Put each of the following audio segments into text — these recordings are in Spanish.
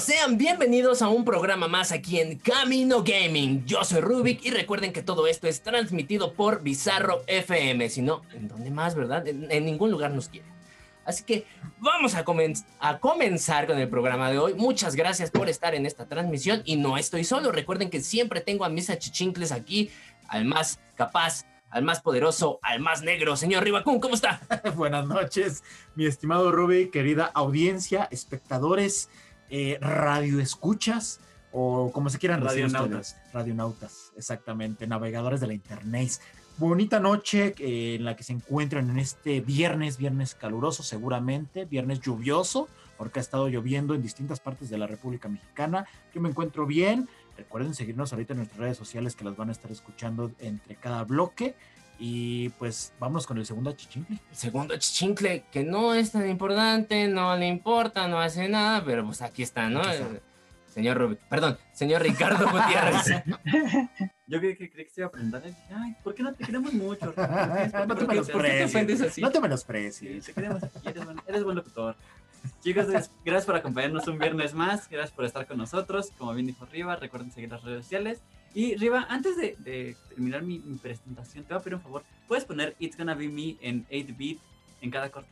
Sean bienvenidos a un programa más aquí en Camino Gaming. Yo soy Rubik y recuerden que todo esto es transmitido por Bizarro FM. Si no, ¿en dónde más, verdad? En, ningún lugar nos quieren. Así que vamos a, comenzar con el programa de hoy. Muchas gracias por estar en esta transmisión y no estoy solo. Recuerden que siempre tengo a mis achichincles aquí, al más capaz, al más poderoso, al más negro. Señor Ribacún, ¿cómo está? Buenas noches, mi estimado Rubik, querida audiencia, espectadores eh, radioescuchas o como se quieran decir Radionautas. Radionautas, exactamente, navegadores de la internet. Bonita noche eh, en la que se encuentran en este viernes, viernes caluroso seguramente, viernes lluvioso, porque ha estado lloviendo en distintas partes de la República Mexicana. Yo me encuentro bien. Recuerden seguirnos ahorita en nuestras redes sociales que las van a estar escuchando entre cada bloque. Y pues vamos con el segundo achichincle. El segundo achichincle, que no es tan importante, no le importa, no hace nada, pero pues aquí está, ¿no? señor Rubik, perdón, señor Ricardo Gutiérrez. Yo creí que, que, se iba a preguntar, ay, ¿por qué no te queremos mucho? no te menosprecies. No te menosprecies. te queremos aquí, eres buen, eres buen locutor. Chicos, gracias por acompañarnos un viernes más, gracias por estar con nosotros. Como bien dijo Riva, recuerden seguir las redes sociales y Riva, antes de, terminar mi, presentación, te voy a pedir un favor. ¿Puedes poner It's Gonna Be Me en 8-bit en cada corte?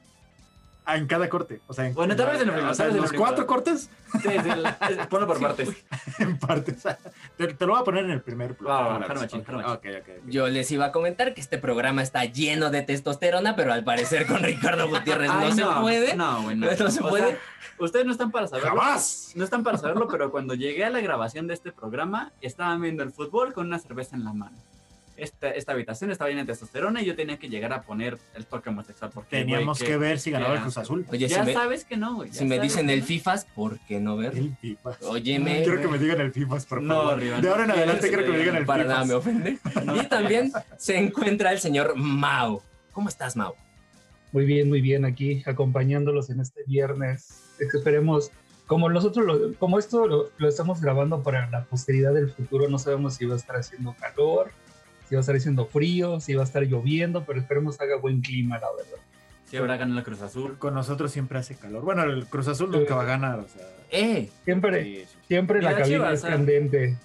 En cada corte. O sea, en, bueno, tal vez en, o sea, los cuatro cortes. Sí, sí, ponlo por partes. en partes. Te, lo voy a poner en el primer plano. Yo les iba a comentar que este programa está lleno de testosterona, pero al parecer con Ricardo Gutiérrez no, se puede. No, bueno. No se puede. ustedes no están para saberlo. ¡Jamás! No están para saberlo, pero cuando llegué a la grabación de este programa, estaban viendo el fútbol con una cerveza en la mano esta, esta habitación estaba llena de testosterona y yo tenía que llegar a poner el toque homosexual. Porque, Teníamos que, ver si ganaba el Cruz Azul. Oye, ya sabes que no, Si me dicen el FIFAs, ¿por qué no ver? El FIFAs. Óyeme. Quiero que me digan el FIFAs, por favor. No, de ahora en adelante quiero que me digan el Para nada me ofende. Y también se encuentra el señor Mao. ¿Cómo estás, Mao? Muy bien, muy bien, aquí acompañándolos en este viernes. Esperemos como nosotros, como esto lo, lo, estamos grabando para la posteridad del futuro, no sabemos si va a estar haciendo calor, si va a estar haciendo frío, si va a estar lloviendo, pero esperemos haga buen clima, la verdad. Si habrá ganado el Cruz Azul. Con nosotros siempre hace calor. Bueno, el Cruz Azul nunca va a ganar, o sea. ¡Eh! Siempre, siempre la, cabina es candente.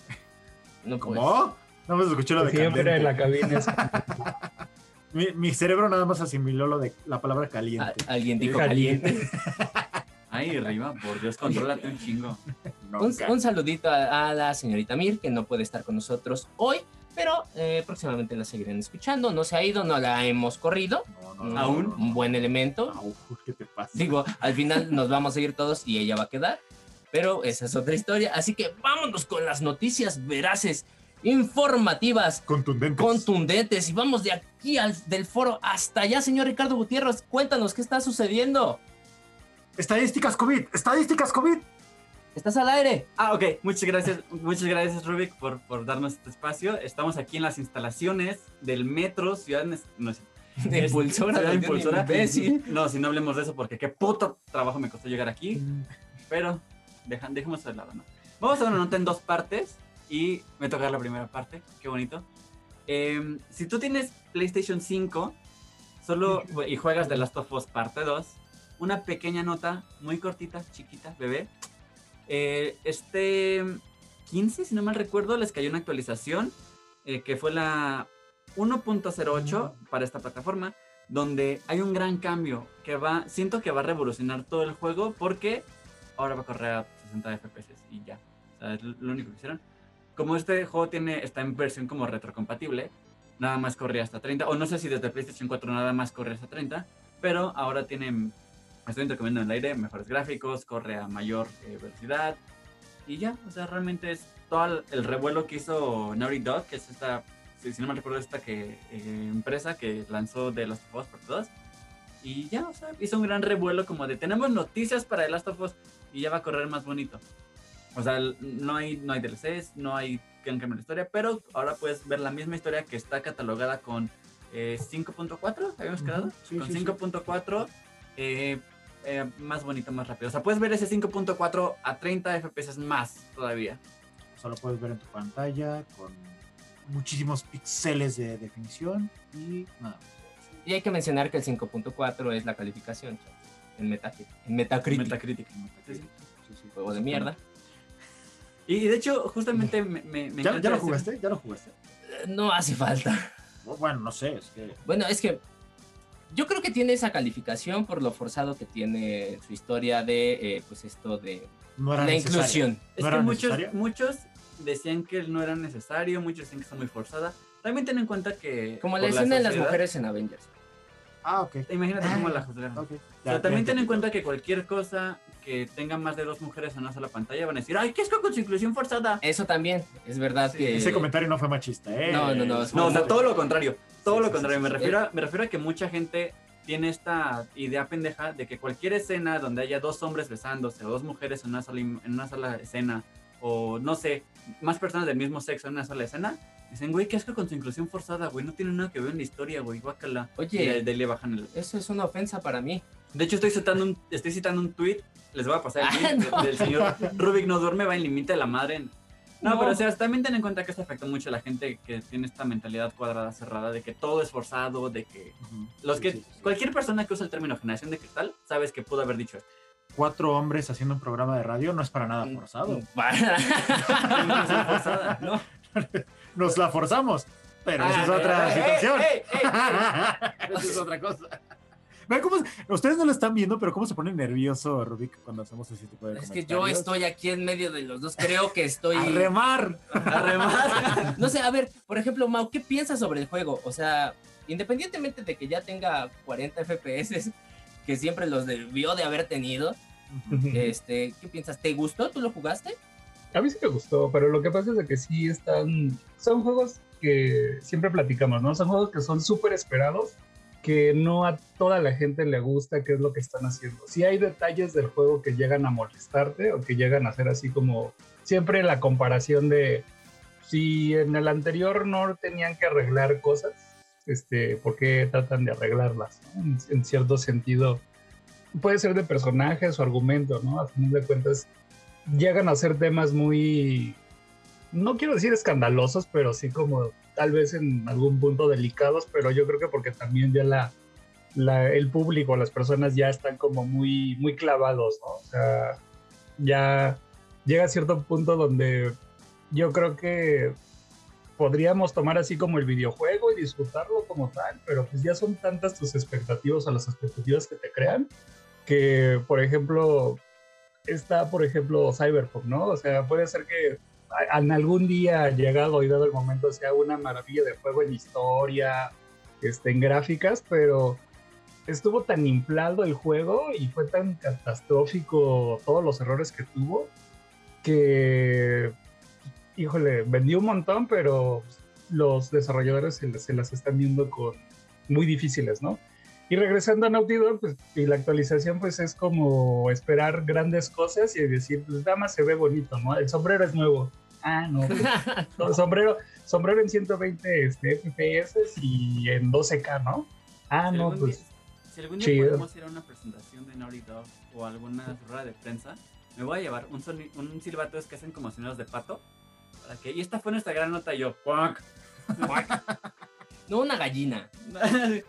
No, ¿Cómo? No me escuché lo de Siempre la cabina es mi, mi, cerebro nada más asimiló lo de la palabra caliente. alguien dijo caliente. Ay, Riva, por Dios, contrólate un chingo. un, saludito a, la señorita Mir, que no puede estar con nosotros hoy, pero eh, próximamente la seguirán escuchando. No se ha ido, no la hemos corrido. Aún, un buen elemento. ¿Qué te pasa? Digo, al final nos vamos a ir todos y ella va a quedar. Pero esa es otra historia. Así que vámonos con las noticias veraces, informativas, contundentes. contundentes. Y vamos de aquí al del foro hasta allá, señor Ricardo Gutiérrez. Cuéntanos qué está sucediendo. Estadísticas COVID, estadísticas COVID. Estás al aire. Ah, ok. Muchas gracias, muchas gracias, Rubik, por, por darnos este espacio. Estamos aquí en las instalaciones del Metro Ciudad... No, de impulsora, de impulsora. No, si no hablemos de eso, porque qué puto trabajo me costó llegar aquí. Pero dejan, dejemos de lado, ¿no? Vamos a ver una nota en dos partes y me toca la primera parte. Qué bonito. Em, si tú tienes PlayStation 5 solo y juegas The Last of Us parte 2, una pequeña nota muy cortita, chiquita, bebé, eh, este 15, si no mal recuerdo, les cayó una actualización eh, que fue la 1.08 para esta plataforma, donde hay un gran cambio que va, siento que va a revolucionar todo el juego porque ahora va a correr a 60 FPS y ya. O sea, es lo único que hicieron. Como este juego tiene, está en versión como retrocompatible, nada más corría hasta 30, o no sé si desde PlayStation 4 nada más corre hasta 30, pero ahora tiene estoy intercambiando en el aire, mejores gráficos, corre a mayor eh, velocidad. Y ya, o sea, realmente es todo el, revuelo que hizo Naughty Dog, que es esta, si, no me recuerdo, esta que, eh, empresa que lanzó de los of Us por todos. Y ya, o sea, hizo un gran revuelo como de tenemos noticias para The Last of Us y ya va a correr más bonito. O sea, no hay, no hay DLCs, no hay que han cambiado la historia, pero ahora puedes ver la misma historia que está catalogada con eh, 5.4, habíamos Ujú, quedado, sí, con sí, sí. 5.4, eh, eh, más bonito, más rápido. O sea, puedes ver ese 5.4 a 30 FPS más todavía. O sea, lo puedes ver en tu pantalla con muchísimos píxeles de definición y nada. Y hay que mencionar que el 5.4 es la calificación en, Metacritic. en Metacritic. Metacritic. Sí, sí, sí. Juego de mierda. Y, de hecho, justamente me, me, me ¿Ya, encanta ya lo ese- jugaste? ¿Ya lo jugaste? No hace falta. Bueno, no sé, es que Bueno, es que yo creo que tiene esa calificación por lo forzado que tiene su historia de, eh, pues esto de no era la necesario. inclusión. Es ¿No que muchos, muchos decían que no era necesario, muchos decían que está muy forzada. También ten en cuenta que. Como la escena de las mujeres en Avengers. Ah, ok. Imagínate cómo Ah, la juzgaron. ok. O Ya, sea, también ten en cuenta que cualquier cosa que tenga más de dos mujeres en una sola pantalla van a decir, ¡ay, qué es con su inclusión forzada! Eso también, es verdad Sí, que... Ese comentario no fue machista, ¿eh? No, no, no, No, o sea, todo lo contrario. Todo lo contrario. me, refiero a, me refiero a que mucha gente tiene esta idea pendeja de que cualquier escena donde haya dos hombres besándose o dos mujeres en una sola, en una sola escena o no sé, más personas del mismo sexo en una sola escena, dicen, güey, qué asco con su inclusión forzada, güey, no tiene nada que ver en la historia, güey, guácala. Oye. Y de, de le bajan el... Eso es una ofensa para mí. De hecho, estoy citando un, estoy citando un tweet, les voy a pasar el Ah, no. de- del señor Rubik no duerme, va en límite de la madre. No, No. pero o sea, también ten en cuenta que esto afecta mucho a la gente que tiene esta mentalidad cuadrada, cerrada, de que todo es forzado, de que los Sí, que sí, sí, sí. cualquier persona que usa el término generación de cristal, sabes que pudo haber dicho esto. Cuatro hombres haciendo un programa de radio no es para Mm, nada forzado. Para- Inclusión forzada, ¿no? Nos la forzamos, pero esa es Ah, otra eh, situación. ¡Ey, ey, ey! Esa es otra cosa. Vean cómo se- ustedes no lo están viendo, pero cómo se pone nervioso Rubik cuando hacemos ese tipo de Es que yo estoy aquí en medio de los dos. Creo que estoy. a remar. A remar. No sé, a ver, por ejemplo, Mau, ¿qué piensas sobre el juego? O sea, independientemente de que ya tenga 40 FPS, que siempre los debió de haber tenido, este, ¿qué piensas? ¿Te gustó? ¿Tú lo jugaste? A mí sí me gustó, pero lo que pasa es de que sí están. Son juegos que siempre platicamos, ¿no? Son juegos que son súper esperados, que no a toda la gente le gusta qué es lo que están haciendo. Sí hay detalles del juego que llegan a molestarte o que llegan a ser así como. Siempre la comparación de. Si en el anterior no tenían que arreglar cosas, este, ¿por qué tratan de arreglarlas? en cierto sentido, puede ser de personajes o argumento, ¿no? A fin de cuentas, llegan a ser temas muy, no quiero decir escandalosos, pero sí como tal vez en algún punto delicados, pero yo creo que porque también ya la, la- el público, las personas ya están como muy, muy clavados, ¿no? O sea, ya llega a cierto punto donde yo creo que podríamos tomar así como el videojuego y disfrutarlo como tal, pero pues ya son tantas tus expectativas o las expectativas que te crean que, por ejemplo, está, por ejemplo, Cyberpunk, ¿no? O sea, puede ser que en algún día llegado y dado el momento sea una maravilla de juego en historia, este, en gráficas, pero estuvo tan inflado el juego y fue tan catastrófico todos los errores que tuvo que, híjole, vendió un montón, pero los desarrolladores se, se las están viendo con muy difíciles, ¿no? Y regresando a Naughty Dog, pues, y la actualización, pues es como esperar grandes cosas y decir, pues nada más se ve bonito, ¿no? El sombrero es nuevo. Ah, no. pues, no, sombrero, sombrero en 120 este, FPS y en 12K, ¿no? Ah, Si no, pues. día- si algún día chido. podemos ir a una presentación de Naughty Dog o alguna rueda de prensa, me voy a llevar un, soni- un silbato es que hacen como sonidos de pato. Para que, y esta fue nuestra gran nota yo. "Cuac". No, una gallina.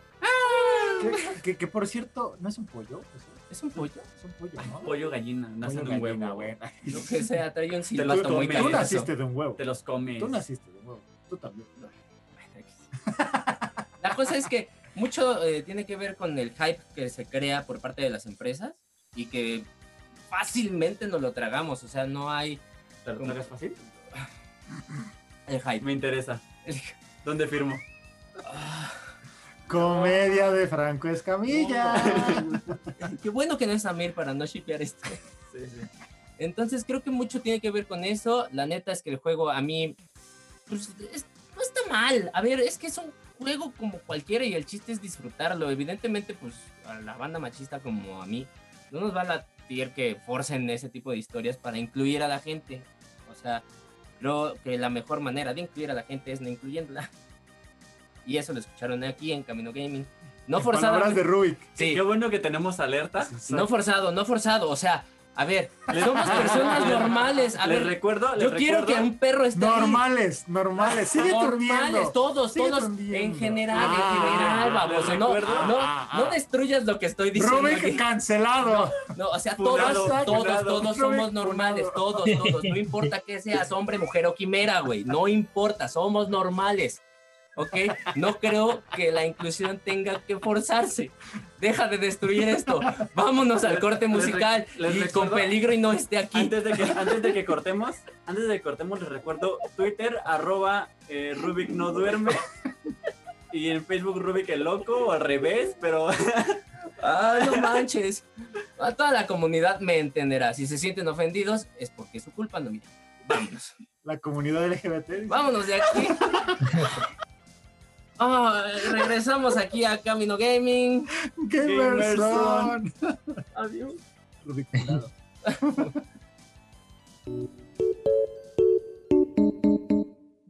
Que, que- que, por cierto, ¿no es un pollo? ¿Eso? ¿Es un pollo? Es un pollo, ¿no? Pollo gallina, nace Pollo de un gallina, huevo. güey. Lo que sea, trae un lo silbato muy comes. Tú naciste de un huevo. Te los comes. Tú naciste de un huevo. Tú también. La cosa es que mucho eh, tiene que ver con el hype que se crea por parte de las empresas y que fácilmente nos lo tragamos. O sea, no hay ¿Te lo tragas fácil? el hype. Me interesa. ¿Dónde firmo? Comedia de Franco Escamilla. Qué bueno que no es Amir para no shipear esto. Sí, sí. Entonces creo que mucho tiene que ver con eso. La neta es que el juego a mí pues, es- no está mal. A ver, es que es un juego como cualquiera y el chiste es disfrutarlo. Evidentemente, pues a la banda machista como a mí, no nos va a latir que forcen ese tipo de historias para incluir a la gente. O sea, creo que la mejor manera de incluir a la gente es no incluyéndola. Y eso lo escucharon aquí en Camino Gaming. No forzado. Palabras de Rubik. Sí, Qué bueno que tenemos alerta. no forzado, no forzado. O sea, a ver, somos personas normales. A les ver, recuerdo, les yo quiero recuerdo- que un perro esté ahí. Normales, normales. Sigue durmiendo. Normales, todos, Sigue todos, durmiendo. en general, Ah, en general, les No, no, Ah, no destruyas lo que estoy diciendo. Rubik aquí. cancelado. No, o sea, Funado, todos, todos, funado. todos somos normales, todos, todos. No importa que seas hombre, mujer o quimera, güey. No importa, somos normales. ¿Ok? No creo que la inclusión tenga que forzarse. Deja de destruir esto. Vámonos al corte les musical les y con peligro y no esté aquí. Antes de que, antes de que cortemos, antes de que cortemos, les recuerdo Twitter, arroba eh, Rubik no duerme. Y en Facebook Rubik el loco, o al revés, pero Ah, no manches. A toda la comunidad me entenderá. Si se sienten ofendidos, es porque es su culpa, no mira. Vámonos. La comunidad LGBT. Vámonos de aquí. Ah, regresamos aquí a Camino Gaming. Gamerson. Adiós. Rubik funado.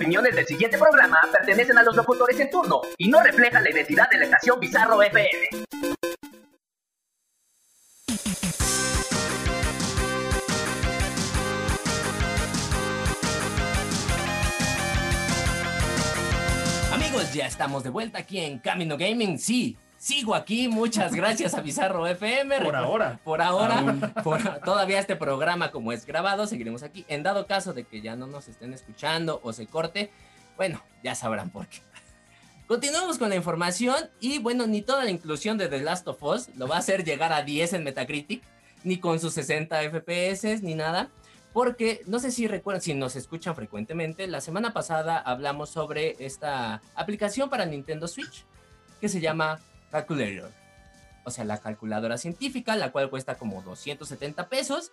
opiniones del siguiente programa pertenecen a los locutores en turno y no reflejan la identidad de la estación Bizarro FM. Amigos, ya estamos de vuelta aquí en Camino Gaming. Sí, sigo aquí. Muchas gracias a Bizarro FM. Por ahora. Por ahora, por- todavía este programa como es grabado, seguiremos aquí. En dado caso de que ya no nos estén escuchando o se corte, bueno, ya sabrán por qué. Continuamos con la información y bueno, ni toda la inclusión de The Last of Us lo va a hacer llegar a 10 en Metacritic, ni con sus 60 FPS, ni nada. Porque no sé si recuerdan, si nos escuchan frecuentemente, la semana pasada hablamos sobre esta aplicación para Nintendo Switch que se llama Calculator. O sea, la calculadora científica, la cual cuesta como 270 pesos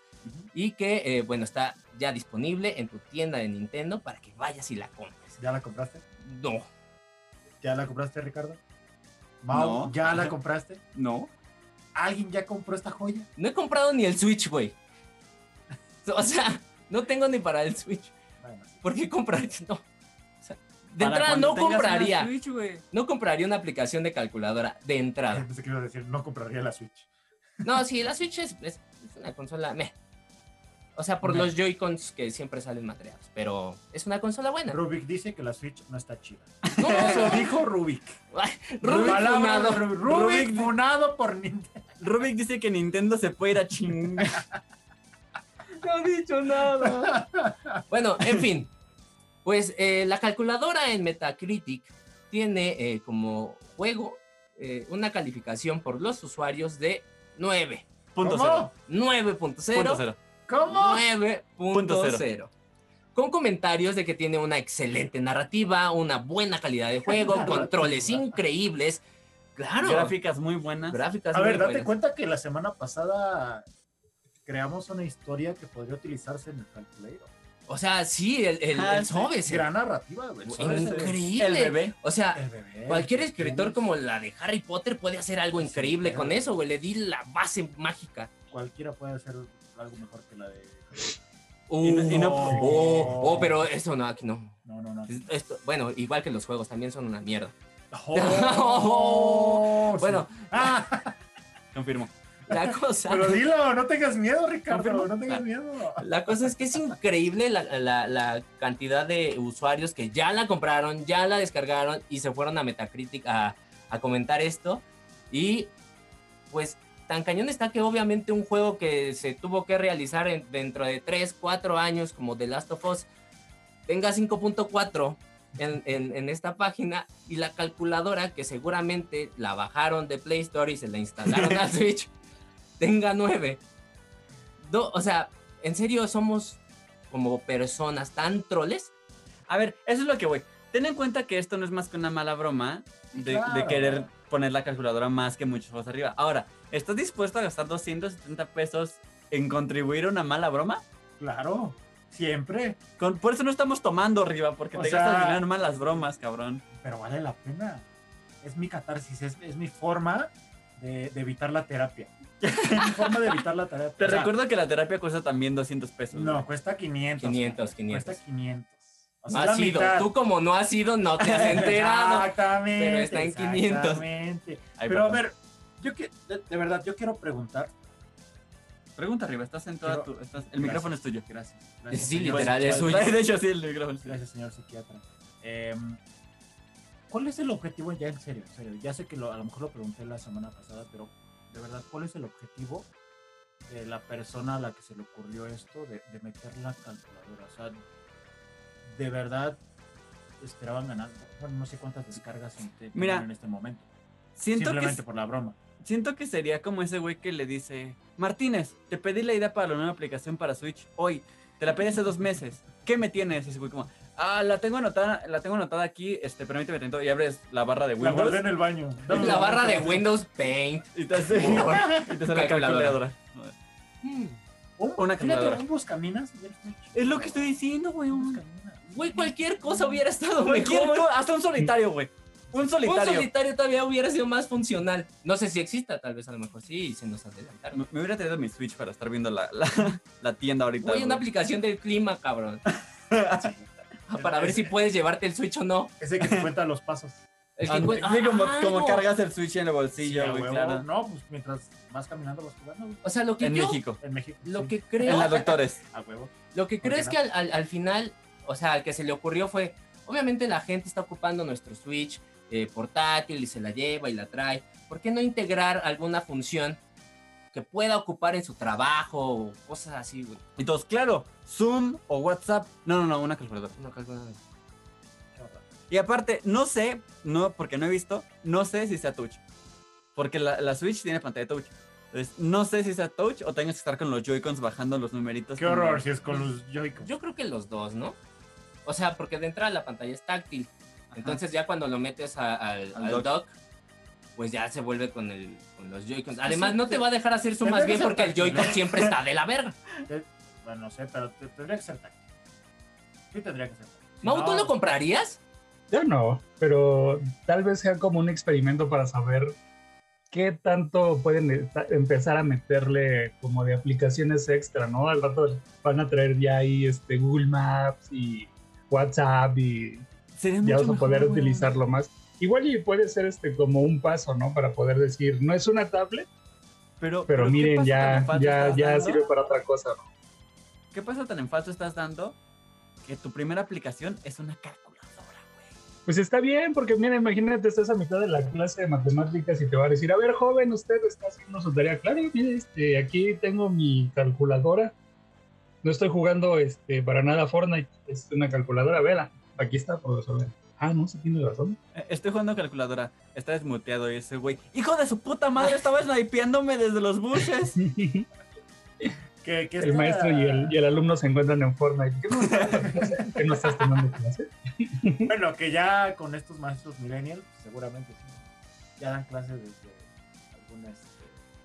y que, eh, bueno, está ya disponible en tu tienda de Nintendo para que vayas y la compres. ¿Ya la compraste? No, ¿Ya la compraste, Ricardo? Mau, No. ¿ya la compraste? no. ¿Alguien ya compró esta joya? no he comprado ni el Switch, güey. O sea, no tengo ni para el Switch. Bueno. ¿Por qué comprar? No. De Para entrada no compraría. Switch. No compraría una aplicación de calculadora de entrada. Pensé que iba a decir, no compraría la Switch. No, sí, la Switch es, es- es una consola. meh. O sea, por Meh. los Joy-Cons que siempre salen madreados. Pero es una consola buena. Rubik dice que la Switch no está chida. No, Eso dijo Rubik. Rubik funado. Rubik. Rubik Rubik- funado por Nintendo. Rubik dice que Nintendo se puede ir a chingar. No ha dicho nada. Bueno, en fin. Pues eh, la calculadora en Metacritic tiene eh, como juego eh, una calificación por los usuarios de 9. Punto ¿Cómo? cero. 9.0. Punto cero. ¿Cómo? 9.0. Con comentarios de que tiene una excelente narrativa, una buena calidad de juego, controles increíbles. Claro. Gráficas muy buenas. Gráficas A muy ver, date buenas. cuenta que la semana pasada creamos una historia que podría utilizarse en el calculator. O sea, sí, el, el, Ah, el sí. Sobes, Gran narrativa, güey. Increíble. El bebé. O sea, El bebé. cualquier escritor como la de Harry Potter puede hacer algo Sí, increíble con eso, güey. Le di la base mágica. Cualquiera puede hacer algo mejor que la de. Y no- y no- oh, oh, pero eso no, aquí no. No, no, no. Esto, bueno, igual que los juegos, también son una mierda. Oh, sí. Bueno, Ah, Confirmo. La cosa. pero dilo, no tengas miedo, Ricardo. No tengas miedo. La cosa es que es increíble la, la- la cantidad de usuarios que ya la compraron, ya la descargaron y se fueron a Metacritic a, a comentar esto. Y pues tan cañón está que obviamente un juego que se tuvo que realizar en- dentro de 3, 4 años como The Last of Us tenga 5.4 en, en- en esta página y la calculadora que seguramente la bajaron de Play Store y se la instalaron al Switch tenga 9. No, o sea, en serio somos como personas tan troles. A ver, eso es lo que voy. Ten en cuenta que esto no es más que una mala broma de, querer poner la calculadora más que muchos juegos arriba. Ahora, ¿estás dispuesto a gastar 270 pesos en contribuir a una mala broma? Claro, siempre. Con- por eso no estamos tomando arriba, porque O te sea- gastas dinero en malas bromas, cabrón. Pero vale la pena. Es mi catarsis, es, es mi forma de, de evitar la terapia. Mi forma de evitar la terapia. Te O sea, recuerdo que la terapia cuesta también 200 pesos. No, güey. cuesta 500. 500, 500. Cuesta 500. O No sea, la has ido. mitad. Tú como no has ido, no te has enterado. Exactamente. pero está en 500. Exactamente. Ay, Pero a papá. ver, yo que, de, de verdad, yo quiero preguntar. Pregunta arriba, estás en toda Quiero- tu. estás- el micrófono es tuyo. Gracias. gracias Sí, señor literal, es suyo. De hecho, sí, el micrófono es tuyo. Gracias, señor psiquiatra. Em, ¿Cuál es el objetivo ya en serio? en serio? Ya sé que lo- a lo mejor lo pregunté la semana pasada, pero de verdad, ¿cuál es el objetivo de la persona a la que se le ocurrió esto de, de meter la calculadora? O sea, de verdad esperaban ganar. Bueno, no sé cuántas descargas Mira, en este momento. Siento que, Simplemente por la broma. siento que sería como ese güey que le dice: Martínez, te pedí la idea para la nueva aplicación para Switch hoy. Te la pedí hace dos meses. ¿Qué me tienes? Y ese güey, como, ah, la tengo anotada, la tengo anotada aquí, este, permíteme tantito. Y abres la barra de La Windows. guardé en el baño. Dame La barra de. Windows Paint. Y te hace. y te sale la Calculadora. calculadora. Hmm. Un- Una calculadora. un buscaminas. Es lo que estoy diciendo, güey. Un. Güey, cualquier cosa hubiera estado cualquier mejor. co- hasta un solitario, güey. Un Un solitario. solitario todavía hubiera sido más funcional. No sé si exista, tal vez a lo mejor sí, y se nos adelantaron. Me, me hubiera traído mi Switch para estar viendo la, la, la tienda ahorita. Güey, una aplicación del clima, cabrón. Para ver si puedes llevarte el Switch o no. Ese que te cuenta los pasos. El Ah, que cuen- sí, como, Ah, como no. cargas el Switch en el bolsillo, Sí, a güey, huevo. claro. No, pues mientras vas caminando vas jugando. O sea, lo que En yo, México. En México. lo sí. que En creo, la Doctores. A huevo. lo que ¿Por creo es no? que al, al- al final, o sea, al que se le ocurrió fue, obviamente la gente está ocupando nuestro Switch eh, portátil y se la lleva y la trae. ¿Por qué no integrar alguna función que pueda ocupar en su trabajo o cosas así, güey? Y todos, claro, Zoom o WhatsApp. No, no, no, una calculadora. No, calculadora. Y aparte, no sé, no, porque no he visto, no sé si sea touch. Porque la, la Switch tiene pantalla touch. Entonces, no sé si sea touch o tengas que estar con los Joy-Cons bajando los numeritos. Qué horror si es con los Joy-Con. Yo creo que los dos, ¿no? O sea, porque de entrada la pantalla es táctil. Ajá. Entonces ya cuando lo metes a- al, Al al dock. dock, pues ya se vuelve con, el, con los Joy-Cons. Además, sí, no te te- va a dejar hacer tendría más bien porque el Joy-Con siempre está de la verga. Bueno, no sé, pero te- tendría que ser táctil. Sí, tendría que ser táctil. Si Mau, ¿tú lo comprarías? Yo no, pero tal vez sea como un experimento para saber qué tanto pueden e- empezar a meterle como de aplicaciones extra, ¿no? Al rato van a traer ya ahí este Google Maps y WhatsApp y Sería ya mucho vas a poder mejor, utilizarlo más. Igual y puede ser este como un paso, ¿no? Para poder decir, no es una tablet, Pero, pero, ¿qué miren, ya, ya, ya sirve para otra cosa, ¿no? ¿Qué pasa tan en falso estás dando que tu primera aplicación es una calculadora, güey? Pues está bien, porque mira, imagínate, estás a mitad de la clase de matemáticas y te va a decir, a ver, joven, usted está haciendo su tarea. Claro, mire, este, aquí tengo mi calculadora. No estoy jugando este, para nada Fortnite, es una calculadora, vela, aquí está, profesor. Ah, no, sí tiene razón. Eh, Estoy jugando calculadora, está desmuteado ese güey, hijo de su puta madre, estaba snipeándome desde los que el maestro y el, y el alumno se encuentran en Fortnite. ¿Qué no, estás- ¿Qué no estás tomando clase? Bueno, que ya con estos maestros millennials, seguramente sí. Ya dan clases desde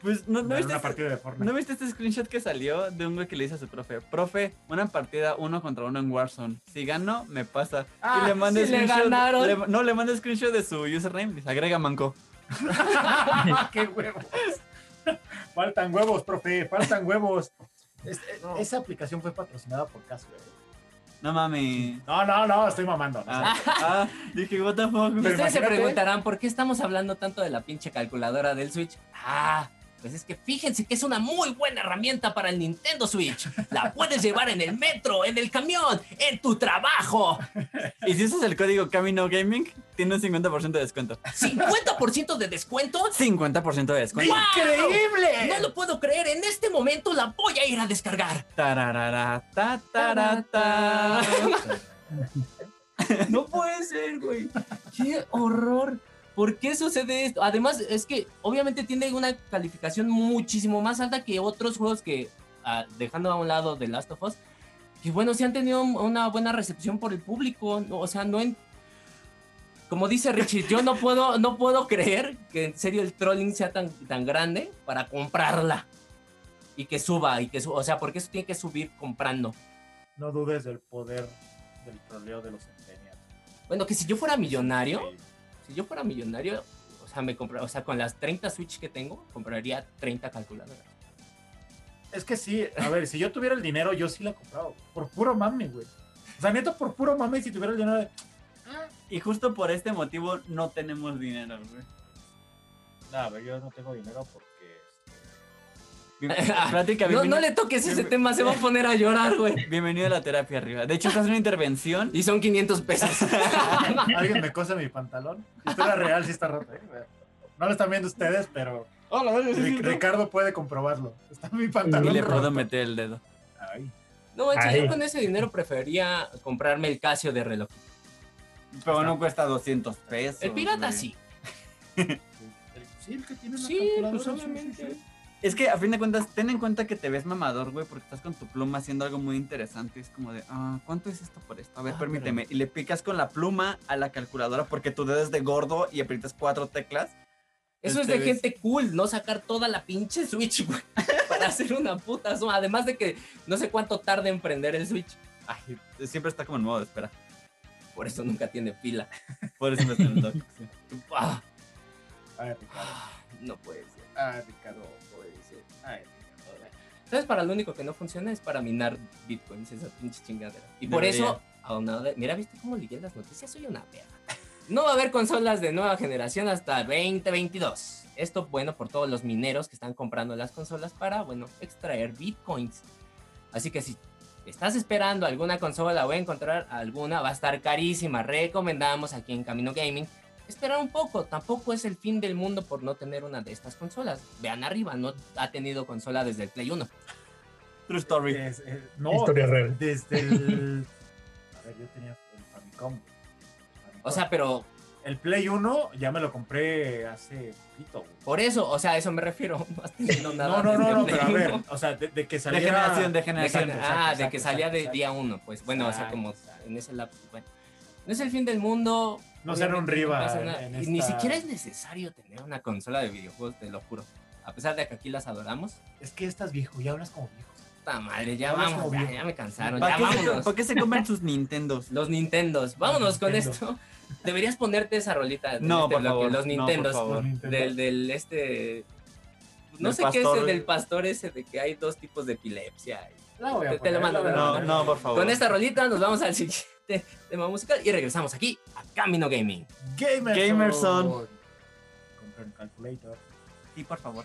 Pues no, viste, una este, partida de Fortnite. ¿no viste este screenshot que salió de un güey que le dice a su profe, profe, una partida uno contra uno en Warzone, si gano, me pasa. Ah, y le manda le screenshot, ganaron. le- no, le manda screenshot de su username, dice, agrega manco. ¡Qué huevos! faltan huevos, profe, faltan huevos. No. Esa aplicación fue patrocinada por Casio. ¿eh? No mames. No, no, no, estoy mamando. no. Ah, ah, dije, what the fuck. Ustedes se preguntarán, ¿por qué estamos hablando tanto de la pinche calculadora del Switch? Ah, pues es que fíjense que es una muy buena herramienta para el Nintendo Switch. La puedes llevar en el metro, en el camión, en tu trabajo. Y si usas el código Camino Gaming, tiene un 50% de descuento. 50% de descuento. 50% de descuento. ¡Increíble! No lo puedo creer, en este momento la voy a ir a descargar. Tararara, ta, tara, ta. No puede ser, güey. Qué horror. ¿Por qué sucede esto? Además, es que obviamente tiene una calificación muchísimo más alta que otros juegos que, ah, dejando a un lado The Last of Us, que bueno, sí han tenido una buena recepción por el público. ¿no? O sea, no en... Como dice Richie, yo no puedo, no puedo creer que en serio el trolling sea tan, tan grande para comprarla. Y que suba, y que suba. O sea, porque eso tiene que subir comprando. No dudes del poder del troleo de los centennials. Bueno, que si yo fuera millonario, Sí. Si yo fuera millonario, o sea, me compra, o sea, con las 30 Switch que tengo, compraría 30 calculadoras. Es que sí, a ver, si yo tuviera el dinero, yo sí la compraba. güey. Por puro mame, güey. O sea, neta, por puro mame, si tuviera el dinero de. Y justo por este motivo no tenemos dinero, güey. No, pero yo no tengo dinero porque. Plática, No, le toques ese tema, se va a poner a llorar, güey. bienvenido a la terapia arriba. De hecho, estás haciendo una intervención. Y son 500 pesos. Alguien me cose mi pantalón. Historia real, sí está rota. ¿eh? No lo están viendo ustedes, pero Ric- Ricardo puede comprobarlo. Está mi Y pantalón. le puedo roto. meter el dedo. Ay, No, manches, Ay. yo con ese dinero preferiría comprarme el Casio de reloj. Pero no cuesta 200 pesos. El pirata güey. sí. sí, el que tiene una Sí, pues sí, obviamente. sí, sí. Es que a fin de cuentas, ten en cuenta que te ves mamador, güey, porque estás con tu pluma haciendo algo muy interesante. Es como de, ah, ¿cuánto es esto por esto? A ver, Ah, permíteme. Y le picas con la pluma a la calculadora porque tu dedo es de gordo y aprietas cuatro teclas. Eso es Este de ves- gente cool, no sacar toda la pinche Switch, güey, para hacer una puta suma. Además de que no sé cuánto tarda en prender el Switch. Ay, siempre está como en modo de espera. Por eso nunca tiene pila. Por eso me está en el dock. sí. Ah, Ay, Ricardo. no puede ser. Ay, Ricardo. ¿Sabes? Para lo único que no funciona es para minar bitcoins, esa pinche chingadera. Y por Debería. eso, aunado de- mira, ¿viste cómo ligué las noticias? Soy una verga. No va a haber consolas de nueva generación hasta 2022. Esto, bueno, por todos los mineros que están comprando las consolas para, bueno, extraer bitcoins. Así que si estás esperando alguna consola o encontrar alguna, va a estar carísima. Recomendamos aquí en Camino Gaming esperar un poco. Tampoco es el fin del mundo por no tener una de estas consolas. Vean arriba, no ha tenido consola desde el Play 1. True story. Es- es- no, Historia real. desde el. A ver, yo tenía el Famicom. O sea, pero El Play 1 ya me lo compré hace poquito, por eso, o sea, a eso me refiero. No nada No, no, no, pero a ver, 1. o sea, de, de que De saliera... generación, de De generación. exacto, ah, de exacto, que salía exacto, de exacto. día uno, pues bueno, o sea, como exacto. en ese lapso, bueno. No es el fin del mundo. No ser un riva pasa nada, en y Ni siquiera es necesario tener una consola de videojuegos, te lo juro. A pesar de que aquí las adoramos. Es que estás viejo, ya hablas como viejo. Puta madre, ya Hablas vamos, ya, me cansaron, ¿Para ya qué, se, vámonos. ¿Para qué se compran sus Nintendos? Los Nintendos, vámonos con Nintendo. esto. Deberías ponerte esa rolita. de No, este por bloque, favor, Los no, por Nintendos. favor. Los Nintendo. del, del este. No Del sé qué es pastor. el del pastor ese de que hay dos tipos de epilepsia. La voy a Te- te lo mando, la voy a No, no, por favor. Con esta rolita nos vamos al siguiente tema musical y regresamos aquí Camino Gaming. Gamerson. Gamerson. Compré un calculator. Sí, por favor.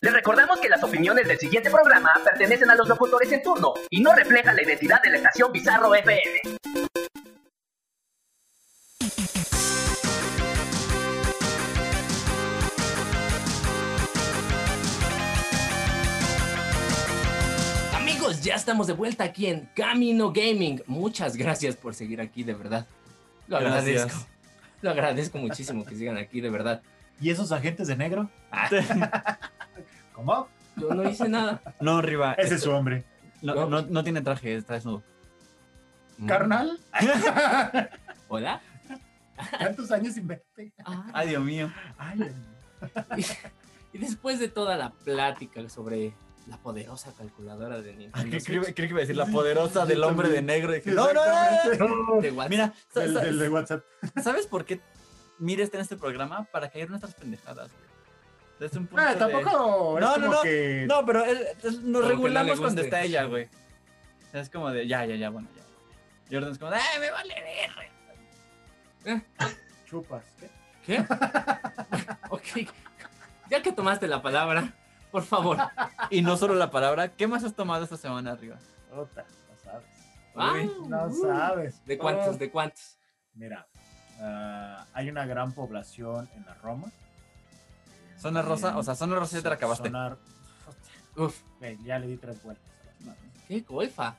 Les recordamos que las opiniones del siguiente programa pertenecen a los locutores en turno y no reflejan la identidad de la estación Bizarro FM. Amigos, ya estamos de vuelta aquí en Camino Gaming. Muchas gracias por seguir aquí, de verdad. Lo Gracias. agradezco. Lo agradezco muchísimo que sigan aquí, de verdad. ¿Y esos agentes de negro? Ah, ¿Cómo? yo no hice nada. No, Riva. Ese es su hombre. No, no, no tiene traje, está desnudo. ¿Carnal? ¿Hola? ¿Cuántos años sin verte? Ah. Ay, Dios mío. Ay, Y, y después de toda la plática sobre la poderosa calculadora de Nintendo Creo Switch, que iba a decir la poderosa del hombre de negro. Dije, no, no, no, no. de WhatsApp, Mira, sa- El, sa- el de WhatsApp. ¿sabes por qué Mira está en este programa? Para caer nuestras pendejadas, güey. Un punto Ah, tampoco. No, no, no. que- No, pero es- es- nos Como regulamos no cuando está ella, güey. Es como de, ya, ya, ya, bueno, ya. Jordan es como, de, ¡ay, me vale ver! Chupas. ¿qué? ¿Qué? ok. Ya que tomaste la palabra, por favor. Y no solo la palabra, ¿qué más has tomado esta semana arriba? Puta, no sabes. Ah, No uh. sabes. ¿De cuántos? Oh. ¿De cuántos? Mira, ah, hay una gran población en la Roma. ¿Zona rosa? O sea, zona rosa ya te la acabaste. Zona- Uf, ya le di tres vueltas qué golfa.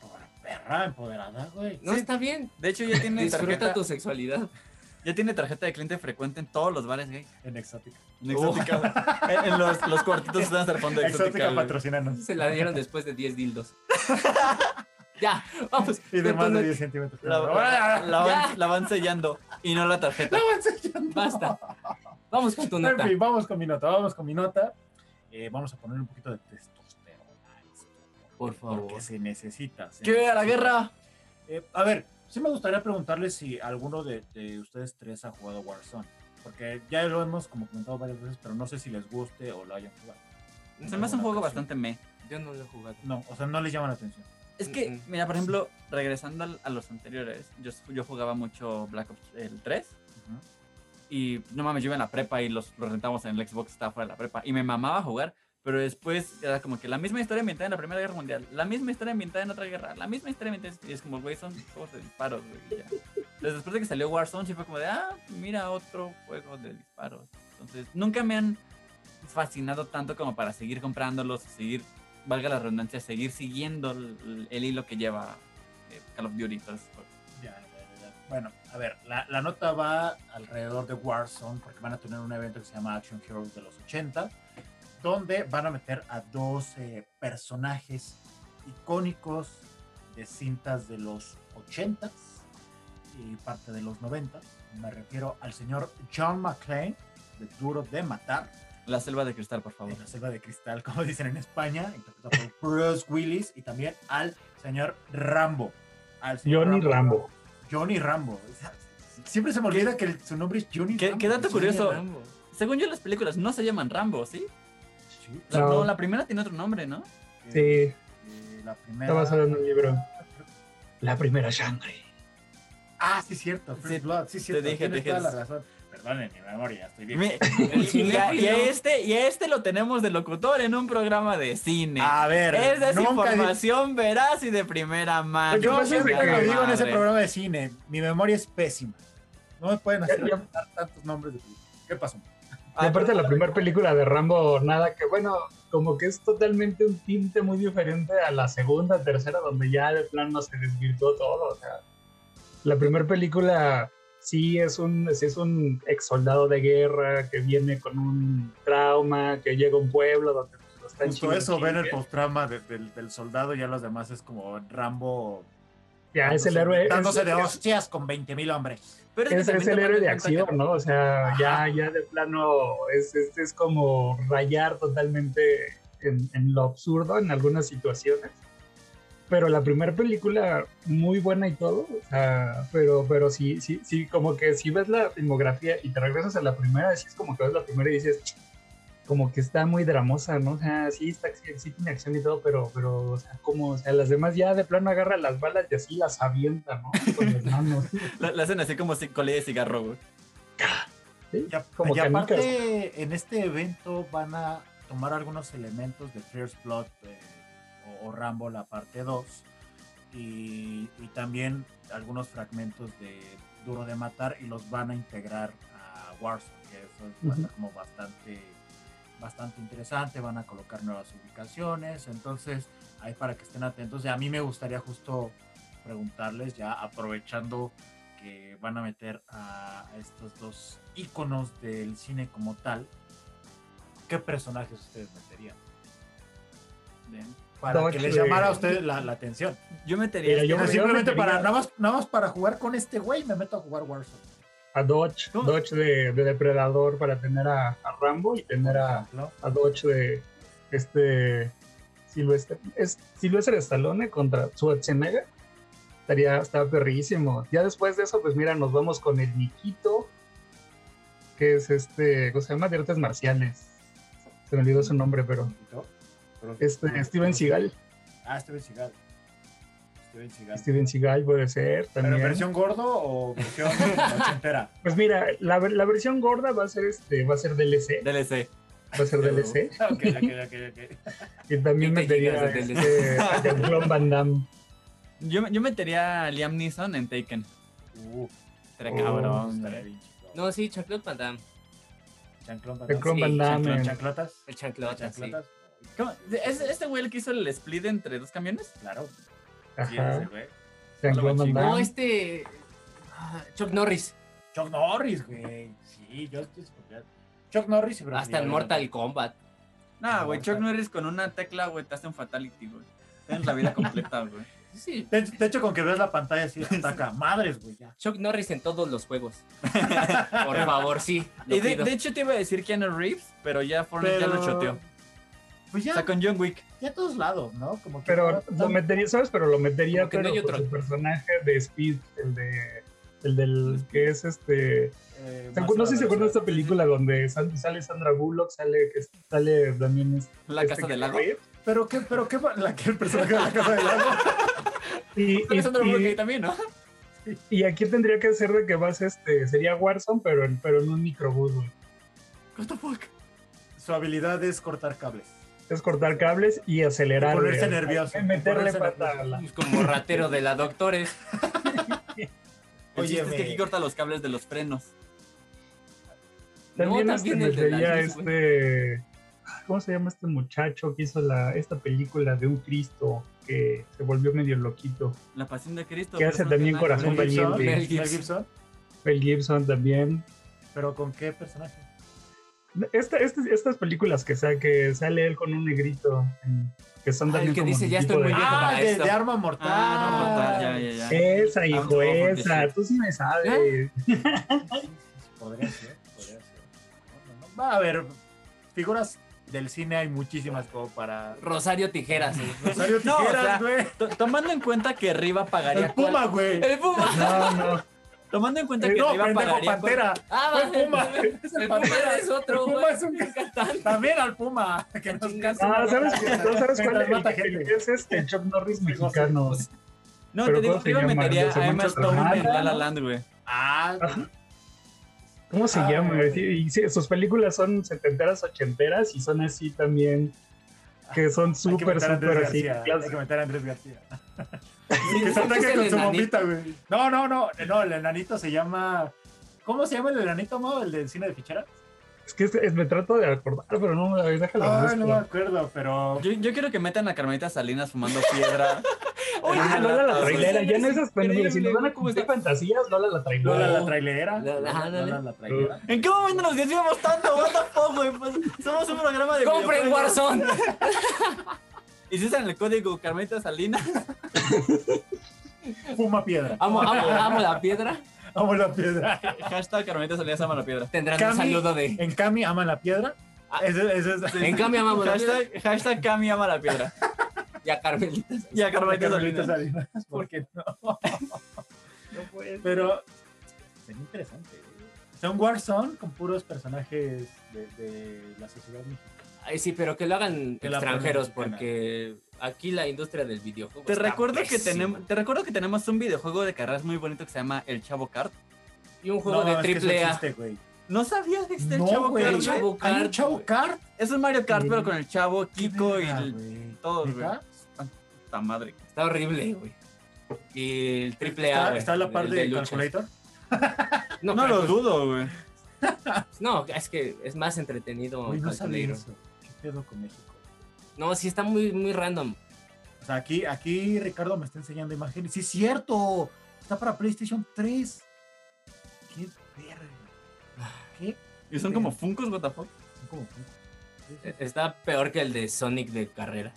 Por perra empoderada, güey. No está bien. De hecho, ya tiene Disfruta tarjeta, tu sexualidad. ya tiene tarjeta de cliente frecuente en todos los bares gay. En exótica. En Exótica. en, en los, los cuartitos están hasta el fondo de Exótica, Exótica. güey. patrocinanos. Se la dieron después de 10 dildos. ya, vamos. Y de más de not- 10 centímetros. La, la van, la van sellando y no la tarjeta. La van sellando. Basta. Vamos con tu En nota. fin, vamos con mi nota, vamos con mi nota. Eh, vamos a poner un poquito de testosterona. a esto, Por favor. Porque se necesita. se ¡Que a la guerra! Eh, a ver, sí me gustaría preguntarles si alguno de, de ustedes tres ha jugado Warzone. Porque ya lo hemos como comentado varias veces, pero no sé si les guste o lo hayan jugado. Se me hace un juego ocasión. bastante me. Yo no lo he jugado. No, o sea, no les llama la atención. Es que, Mm, mm. mira, por ejemplo, regresando al- a los anteriores, yo, yo jugaba mucho Black Ops el 3 Ujú. Y no mames, yo iba en la prepa y los, los rentamos en el Xbox, estaba fuera de la prepa y me mamaba jugar, pero después era como que la misma historia ambientada en la Primera Guerra Mundial, la misma historia ambientada en otra guerra, la misma historia ambientada y es como, güey, son juegos de disparos, güey. ya. Entonces, después de que salió Warzone, sí fue como de, ah, mira otro juego de disparos. Entonces, nunca me han fascinado tanto como para seguir comprándolos, seguir, valga la redundancia, seguir siguiendo el, el hilo que lleva eh, Call of Duty. Entonces, Bueno, a ver, la, la nota va alrededor de Warzone porque van a tener un evento que se llama Action Heroes de los 80, donde van a meter a dos eh, personajes icónicos de cintas de los 80 y parte de los 90. Me refiero al señor John McClane, de Duro de Matar, la selva de cristal, por favor. en la selva de cristal, como dicen en España, interpretado por Bruce Willis, y también al señor Rambo. Al señor Johnny Rambo. Johnny Rambo. O sea, siempre se me olvida que el- su nombre es Johnny ¿Qué- Rambo. qué dato curioso? Rambo. Según yo, las películas no se llaman Rambo, ¿sí? Sí. La, No. no, la primera tiene otro nombre, ¿no? Sí, Eh, la primera. está basado en un libro. La primera sangre. Ah, sí, cierto. First Sí, Blood. Sí, te cierto. dije, tienes te toda la dije. razón. Perdonen mi memoria, estoy bien. Me- y, a, y a este, y a este lo tenemos de locutor en un programa de cine. A ver, es nunca di- información veraz y de primera mano. Yo pasa es siempre que- lo digo en ese programa de cine. Mi memoria es pésima. No me pueden hacer recordar tantos nombres de películas. ¿Qué pasó? Y aparte la primera película de Rambo, nada que, bueno, como que es totalmente un tinte muy diferente a la segunda, tercera, donde ya de plano se desvirtuó todo. O sea, la primera película sí es un, sí es un ex soldado de guerra que viene con un trauma, que llega a un pueblo donde lo están Justo eso, ven el chingue. postrama de- del, del soldado y ya los demás es como Rambo. Ya es el héroe. Dándose es- de hostias con 20 mil hombres. Pero es, es el héroe de acción, que- ¿no? O sea, Ajá. ya, ya de plano es, es, es como rayar totalmente en, en lo absurdo en algunas situaciones. Pero la primera película, muy buena y todo, o sea, pero, pero sí, sí, sí, como que si ves la filmografía y te regresas a la primera, sí es como que ves la primera y dices, como que está muy dramosa, ¿no? O sea, sí, está, sí, sí tiene acción y todo, pero, pero, o sea, como, o sea, las demás ya de plano agarran las balas y así las avientan, ¿no? Con las manos. La, la hacen así como si colilla de cigarro, güey. ¿sí? Y, a- Como y aparte, en este evento van a tomar algunos elementos de First Blood eh, o, o Rambo, la parte 2, y, y también algunos fragmentos de Duro de Matar y los van a integrar a Warzone, que eso va a estar como bastante, bastante interesante, van a colocar nuevas ubicaciones, entonces ahí para que estén atentos. Y a mí me gustaría justo preguntarles, ya aprovechando que van a meter a estos dos íconos del cine como tal, ¿qué personajes ustedes meterían? Bien. Para Dodge que les llamara a ustedes la, la atención. Yo metería. Mira, yo O sea, me- simplemente metería- para, nada más, nada más para jugar con este güey, me meto a jugar Warzone. a Dodge. Dodge de, de depredador para tener a, a Rambo y tener a, a Dodge de este Silvestre, es Silvestre Stallone contra Schwarzenegger. Estaría, estaba perrísimo. Ya después de eso, pues mira, nos vamos con el Nikito que es este, ¿cómo se llama? De artes marciales. Se me olvidó su nombre, pero Pero- este, Steven Seagal. Ah, Steven Seagal. Steven Seagal. Steven Seagal puede ser ¿Pero también. versión gordo o versión ochentera? Pues mira, la, la versión gorda va a ser este, va a ser DLC, DLC. va a ser DLC. Ok, ok, ok, ok. Y también ¿Qué te metería llegas de DLC? este, a Jean-Claude Van Damme. Yo, yo metería a Liam Neeson en Taken. Uh, Estaría Oh, cabrón. estaría chido. No, sí, Chanclot Van Damme. Chanclón Van Jean-Claude Sí, Van Damme. Damme. ¿Chanclotas? El Chanclota, sí. ¿Chanclotas? ¿Es este güey el que hizo el split entre dos camiones? Claro. Sí, Ajá. ese güey. No, este. ah, Chuck Norris. Chuck Norris, güey. Sí, yo estoy escuchando. Chuck Norris y Hasta en Mortal. Kombat. Nah, güey, Chuck. Norris con una tecla, güey, te hace un fatality, güey. Tienes la vida completa, güey. Sí. De, de hecho, con que veas la pantalla así, ataca. Madres, güey, ya. Chuck Norris en todos los juegos. Por favor, sí. Y de, hecho te iba a decir Keanu Reeves, pero ya Fortnite ya lo choteó. Pues O sea, con John Wick. ya a todos lados, ¿no? Como que Pero lo metería, ¿sabes? Pero lo metería no con su personaje de Speed, el de el del que es este eh, ¿Se más acuerdan- no sé si se acuerdan de esta película donde sal- sale Sandra Bullock, sale que sale también este La Casa del Lago. Pero qué, pero qué, la que el personaje de la casa del lago. Y, y, Sandra Bullock ahí también, ¿no? y aquí tendría que ser de que vas este sería Warzone pero en, pero en un microbús, güey. What the fuck? Su habilidad es cortar cables. Es cortar cables y acelerar. Y ponerse güey. nervioso, Y meterle ponerse pata a nervioso. la- Pues como ratero de la doctores. El Oye, es que aquí corta los cables de los frenos. También, no, este, también el de la metería luz, güey. este. ¿Cómo se llama este muchacho que hizo la, esta película de un Cristo que se volvió medio loquito? La pasión de Cristo. ¿Qué pero hace también que Corazón Valiente. Mel. Gibson. Mel Gibson también. ¿Pero con qué personaje? Esta, este- estas películas que, sa- que sale él con un negrito, que son Ah, el también que como dice, "Ya estoy muy de- viejo Ah, para de, esto". de arma mortal. Ah, no, mortal, ya, ya, ya. Esa, I'm hijo, esa. Tú sí me sabes. Sí, podría ser, podría ser. No, no, no. Va a haber figuras del cine, hay muchísimas como para. Rosario Tijeras. Rosario No, o Tijeras, sea, güey. To- Tomando en cuenta que Riva pagaría. El Puma, güey. El Puma. No, no. Tomando en cuenta Eh, que no, Riva pendejo, pagaría. Pantera. Ah, Fue va, Puma. El, Es el Puma Pantera. es otro, El Puma güey. es un- cantante. También al Puma. Que nos canta. Ah, ¿sabes, ¿tú ¿sabes cuál es? mata gente. que es este Chuck Norris mexicano. No, Pero te digo, ¿cómo se Riva llama? metería ¿Se a Emma Stone en? La La Land, güey. Ah, ¿Cómo se Ah, llama? Y sí, sus películas son setenteras, ochenteras y son así también. Que son que súper, súper así. Hay que meter a Andrés García. Que se ataque con su bombita, güey. No, no, no. No, el enanito se llama. ¿Cómo se llama el enanito, Mau? ¿El del cine de fichera? Es que es- es- me trato de acordar, pero no, déjalo. Ay, busco. no me acuerdo, pero. Yo, yo quiero que metan a Carmelita Salinas fumando piedra. Oye, Ah, Lola la trailera, ya en Es esas películas, si nos van a cumplir ¿cómo fantasías, Lola la trailera. Lola la trailera. La-. Lola trailera. ¿En qué momento nos desviamos tanto? What the fuck, güey? Pues, somos un programa de. ¡Compren. Warzone! Y si usan el código Carmelita Salinas. Fuma piedra. Amo, amo, amo la piedra. Amo la piedra. Hashtag Carmelita Salinas ama la piedra. Tendrán un Cami, saludo de. En Cami aman la piedra. Ah. Es. En cambio, amamos la piedra. Hashtag, Cami ama la piedra. Y a Carmelita. Y a Carmelita Carmelita Salinas. Salinas. ¿Por qué no? No puede ser. Pero. Sería interesante. ¿eh? Son Warzone con puros personajes de, de la sociedad mexicana. Ay, sí, pero que lo hagan Que extranjeros, porque aquí la industria del videojuego. Te está recuerdo, que tenemos, te recuerdo que tenemos un videojuego de carreras muy bonito que se llama El Chavo Kart. Y un juego No, de es que triple A. existe, güey. ¿No sabías que existe el Chavo güey. Kart? El Chavo güey? ¿Hay un Kart, Chavo güey. Kart? Es un Mario Kart, pero con el Chavo, Kiko y el- todos, güey. ¿Neta? Puta madre. Está horrible, güey. Y el triple A. ¿Está, está a la par de. Calculator? No, No, lo Calcul- dudo, güey. No, es que es más entretenido. Güey, no sabía Calculator. eso. ¿Qué pedo con México? No, sí está muy, muy random. O sea, aquí, aquí Ricardo me está enseñando imágenes. Sí, es cierto. Está para PlayStation 3. Qué verga. Qué. Y son como Funkos, what the fuck. Son como Funko. Sí, sí, sí. Está peor que el de Sonic de carreras.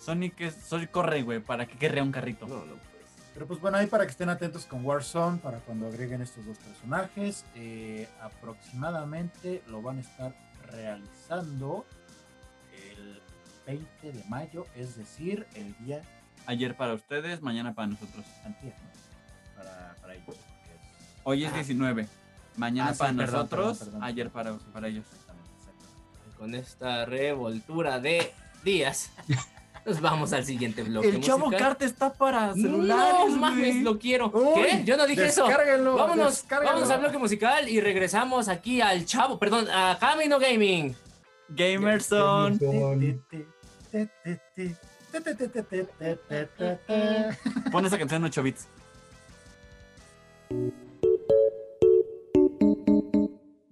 Sonic es, Sonic corre, güey, para que querría un carrito. No, no, pues. Pero pues bueno, ahí para que estén atentos con Warzone, para cuando agreguen estos dos personajes. eh, aproximadamente lo van a estar realizando 20 de mayo, es decir, el día Ayer para ustedes, mañana para nosotros. antier, ¿no? Para, para ellos. es- Hoy es Ah. 19. Mañana Ah, sí, para perdón, nosotros, perdón, perdón. ayer para, para ellos. Exactamente, exactamente. Con esta revoltura de días, nos vamos al siguiente bloque. El chavo. Cart está para celulares. No mames, lo quiero. Uy, ¿Qué? Yo no dije eso. Vámonos, vámonos al bloque musical y regresamos aquí al chavo, perdón, a Camino Gaming. Gamerson. Son- Pon esa canción en 8 bits.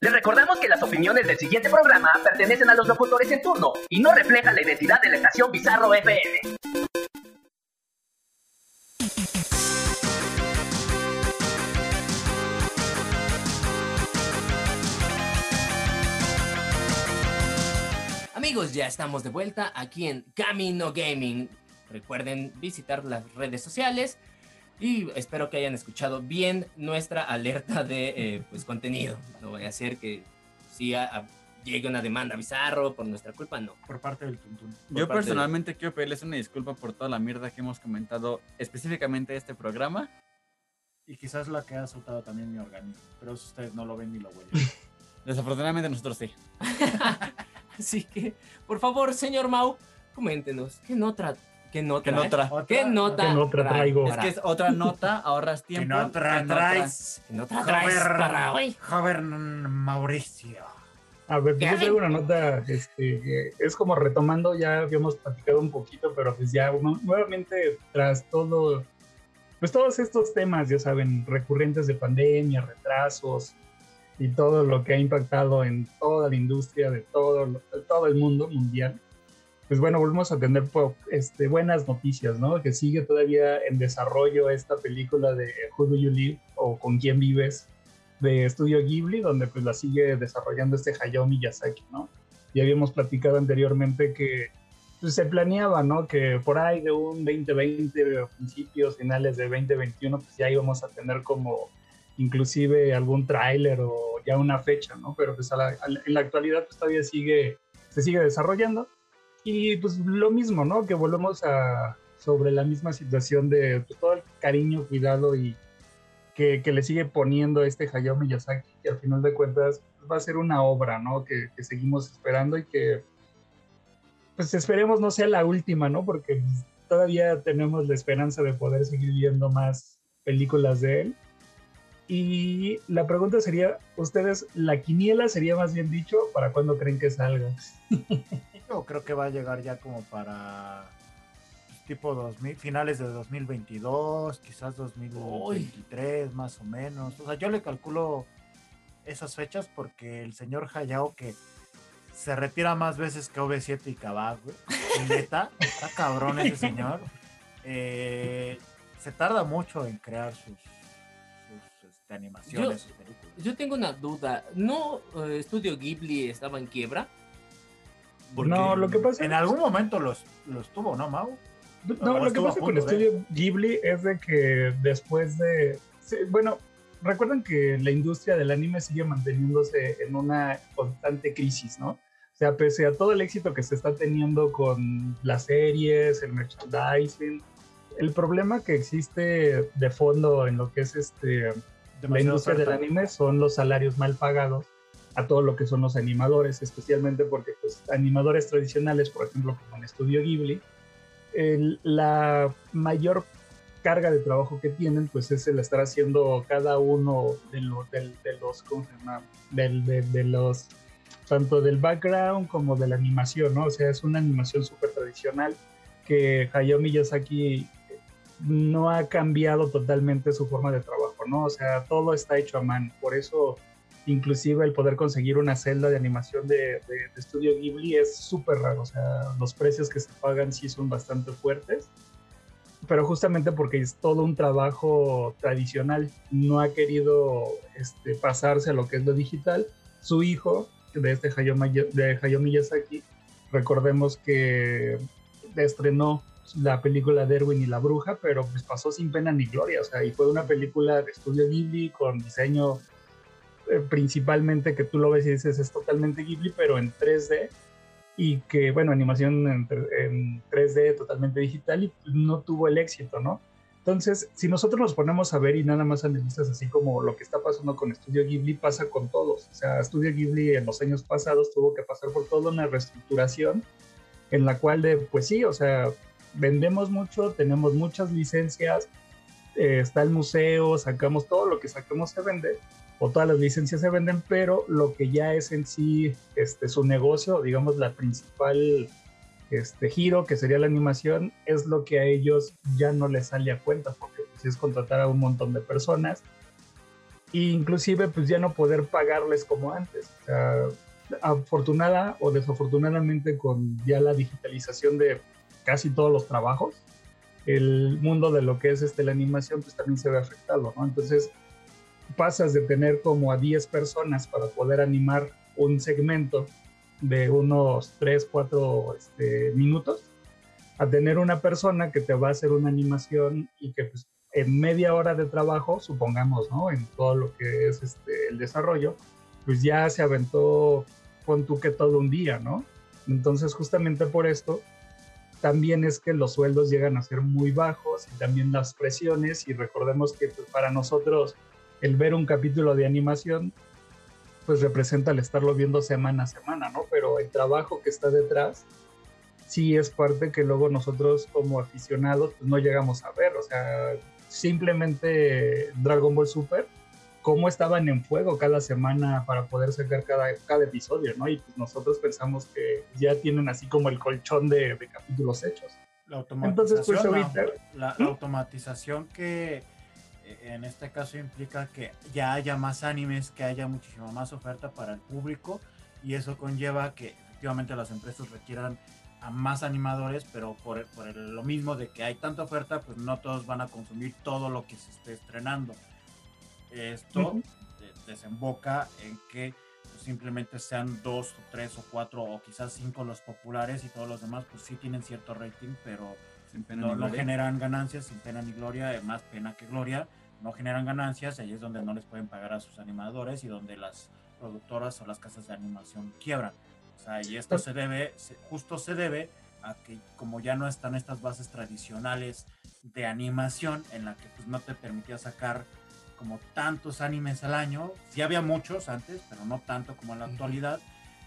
Les recordamos que las opiniones del siguiente programa pertenecen a los locutores en turno y no reflejan la identidad de la estación Bizarro FM. Amigos, ya estamos de vuelta aquí en Camino Gaming. Recuerden visitar las redes sociales y espero que hayan escuchado bien nuestra alerta de eh, pues, contenido. No voy a hacer que sí a- a- llegue una demanda bizarro por nuestra culpa, no. Por parte del Tuntún. Yo de- personalmente quiero pedirles una disculpa por toda la mierda que hemos comentado específicamente de este programa. Y quizás la que ha soltado también mi organismo. Pero eso ustedes no lo ven ni lo huelen. Desafortunadamente nosotros sí. Así que, por favor, señor Mau, coméntenos, ¿qué nota? ¿Qué nota? Que no tra- ¿Qué nota? ¿Qué nota tra- traigo? Es que es otra nota, ahorras tiempo. no tra- que no tra- traes. ¿Qué nota traes para hoy? Joven, Mauricio. A ver, pues ¿Qué? yo traigo una nota, este, es como retomando, ya habíamos platicado un poquito, pero pues ya nu- nuevamente tras todo, pues todos estos temas, ya saben, recurrentes de pandemia, retrasos y todo lo que ha impactado en toda la industria de todo, lo- de todo el mundo mundial, pues bueno, volvemos a tener este, buenas noticias, ¿no? Que sigue todavía en desarrollo esta película de Who Do You Live o Con quién vives de Estudio Ghibli, donde pues la sigue desarrollando este Hayao Miyazaki, ¿no? Ya habíamos platicado anteriormente que pues, se planeaba, ¿no? Que por ahí de un 2020, principios, finales de 2021, pues ya íbamos a tener como inclusive algún tráiler o ya una fecha, ¿no? Pero pues en la actualidad pues todavía sigue, se sigue desarrollando. Y pues lo mismo, ¿no? Que volvemos a sobre la misma situación de todo el cariño, cuidado y que, que le sigue poniendo este Hayao Miyazaki, que al final de cuentas pues, va a ser una obra, ¿no? Que, que seguimos esperando y que, pues esperemos no sea la última, ¿no? Porque todavía tenemos la esperanza de poder seguir viendo más películas de él. Y la pregunta sería, ustedes, la quiniela sería más bien dicho, ¿para cuándo creen que salga? Yo creo que va a llegar ya como para pues, tipo 2000, finales de 2022, quizás 2023 más o menos. O sea, yo le calculo esas fechas porque el señor Hayao que se retira más veces que OV7 y Kabak, güey. Neta, está cabrón ese señor. Eh, se tarda mucho en crear sus, sus este, animaciones, Yo- sus películas. Yo tengo una duda. ¿No eh, Estudio Ghibli estaba en quiebra? Porque- No, lo que pasa En algún momento los, los tuvo, ¿no, Mau? No, lo que pasa con de. Estudio Ghibli es de que después de... sí, bueno, recuerden que la industria del anime sigue manteniéndose en una constante crisis, ¿no? O sea, pese a todo el éxito que se está teniendo con las series, el merchandising, el problema que existe de fondo en lo que es este la industria del anime son los salarios mal pagados a todo lo que son los animadores, especialmente porque pues, animadores tradicionales, por ejemplo, como en Estudio Ghibli, el- la mayor carga de trabajo que tienen pues es el estar haciendo cada uno de, los de, de los ¿cómo se llama? De, de los tanto del background como de la animación, ¿no? O sea, es una animación súper tradicional que Hayao Miyazaki no ha cambiado totalmente su forma de trabajo, ¿no? O sea, todo está hecho a mano. Por eso, inclusive el poder conseguir una celda de animación de, Estudio Ghibli es súper raro. O sea, los precios que se pagan sí son bastante fuertes. pero justamente porque es todo un trabajo tradicional, no ha querido este, pasarse a lo que es lo digital. Su hijo, de este Hayao, Hayao Miyazaki, recordemos que estrenó la película de Erwin y la Bruja, pero pues pasó sin pena ni gloria, o sea, y fue una película de estudio Ghibli con diseño eh, principalmente que tú lo ves y dices es totalmente Ghibli, pero en 3D, y que, bueno, animación en, en 3D totalmente digital y no tuvo el éxito, ¿no? Entonces, si nosotros nos ponemos a ver y nada más analizas así como lo que está pasando con Studio Ghibli, pasa con todos. O sea, Studio Ghibli en los años pasados tuvo que pasar por toda una reestructuración en la cual de, pues sí, o sea, vendemos mucho, tenemos muchas licencias, eh, está el museo, sacamos todo lo que sacamos se vende, o todas las licencias se venden, pero lo que ya es en sí este, su negocio, digamos la principal este, giro, que sería la animación, es lo que a ellos ya no les sale a cuenta, porque pues, es contratar a un montón de personas, e inclusive pues ya no poder pagarles como antes. O sea, afortunada o desafortunadamente con ya la digitalización de casi todos los trabajos, el mundo de lo que es este, la animación pues también se ve afectado, ¿no? Entonces pasas de tener como a 10 personas para poder animar un segmento de unos 3, 4 este, minutos a tener una persona que te va a hacer una animación y que pues, en media hora de trabajo, supongamos, ¿no? En todo lo que es este, el desarrollo, pues ya se aventó con tú que todo un día, ¿no? Entonces justamente por esto también es que los sueldos llegan a ser muy bajos y también las presiones y recordemos que pues, para nosotros el ver un capítulo de animación pues representa el estarlo viendo semana a semana, ¿no? Pero el trabajo que está detrás sí es parte que luego nosotros como aficionados pues, no llegamos a ver, o sea, simplemente Dragon Ball Super, cómo estaban en fuego cada semana para poder sacar cada, cada episodio, ¿no? Y pues nosotros pensamos que ya tienen así como el colchón de, de capítulos hechos. La automatización, Entonces, pues ahorita... La, la, ¿Mm? automatización que en este caso implica que ya haya más animes, que haya muchísima más oferta para el público y eso conlleva que efectivamente las empresas requieran a más animadores, pero por, por lo mismo de que hay tanta oferta, pues no todos van a consumir todo lo que se esté estrenando. Esto desemboca en que pues, simplemente sean dos o tres o cuatro o quizás cinco los populares y todos los demás pues sí tienen cierto rating, pero no, no, generan ganancias sin pena ni gloria, más pena que gloria, no generan ganancias, ahí es donde no les pueden pagar a sus animadores y donde las productoras o las casas de animación quiebran. O sea, y esto se debe, justo se debe a que como ya no están estas bases tradicionales de animación en la que pues no te permitía sacar como tantos animes al año, sí había muchos antes, pero no tanto como en la actualidad,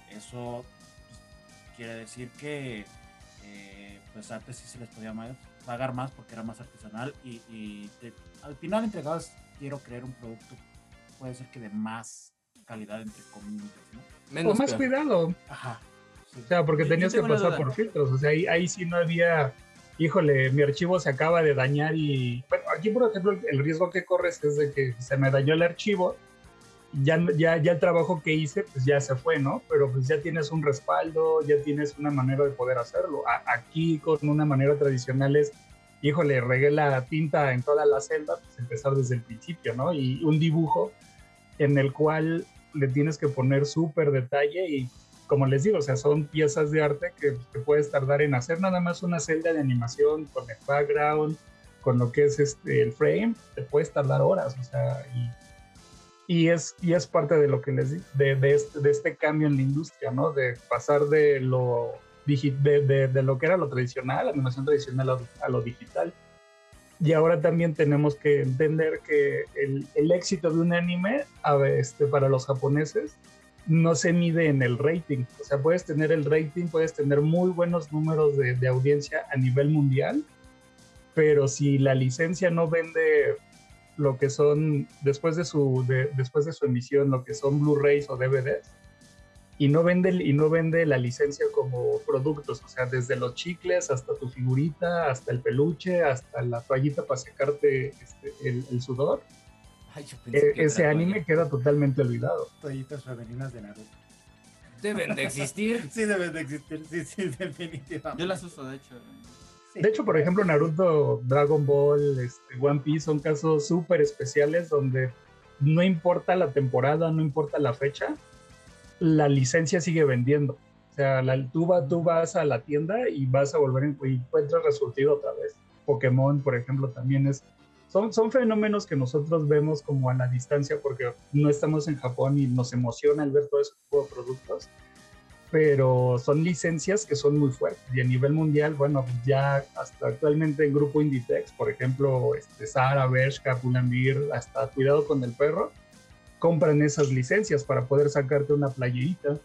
eso pues, quiere decir que eh, pues antes sí se les podía pagar más porque era más artesanal y, al final entregabas, quiero creer un producto, puede ser que de más calidad entre comillas, ¿no? o más cuidado. Ajá. O sea, porque tenías que pasar por filtros, o sea, ahí, ahí sí no había híjole, mi archivo se acaba de dañar y, bueno, aquí por ejemplo el riesgo que corres es de que se me dañó el archivo, ya, ya, ya el trabajo que hice pues ya se fue, ¿no? Pero pues ya tienes un respaldo, ya tienes una manera de poder hacerlo. aquí con una manera tradicional es, híjole, regué la tinta en toda la celda, pues empezar desde el principio, ¿no? Y un dibujo en el cual le tienes que poner súper detalle y como les digo, o sea, son piezas de arte que te puedes tardar en hacer nada más una celda de animación con el background, con lo que es este, el frame, te puedes tardar horas, o sea, y, y es, y es parte de lo que les de, de, este, de este cambio en la industria, ¿no? De pasar de lo, de, de, lo que era lo tradicional, la animación tradicional a, lo digital. Y ahora también tenemos que entender que el, el éxito de un anime a, este, para los japoneses no se mide en el rating. O sea, puedes tener el rating, puedes tener muy buenos números de, audiencia a nivel mundial, pero si la licencia no vende lo que son, después de su, después de su emisión, lo que son Blu-rays o DVDs, y no, vende, y no vende la licencia como productos, o sea, desde los chicles hasta tu figurita, hasta el peluche, hasta la toallita para secarte este, el sudor, e-, ese anime queda totalmente olvidado. Toallitas femeninas de Naruto. Deben de existir. sí, deben de existir, sí, sí, definitivamente. Yo las uso, de hecho. De hecho, por ejemplo, Naruto, Dragon Ball, este, One Piece son casos súper especiales donde no importa la temporada, no importa la fecha, la licencia sigue vendiendo. O sea, la, tú, va- tú vas a la tienda y vas a volver y encuentras resurtido otra vez. Pokémon, por ejemplo, también es... Son, son fenómenos que nosotros vemos como a la distancia porque no estamos en Japón y nos emociona el ver todo ese tipo de productos pero son licencias que son muy fuertes y a nivel mundial, bueno, ya hasta actualmente el grupo Inditex, por ejemplo, este, Sara, Bershka, Pull&Bear, hasta Cuidado con el Perro, compran esas licencias para poder sacarte una playerita.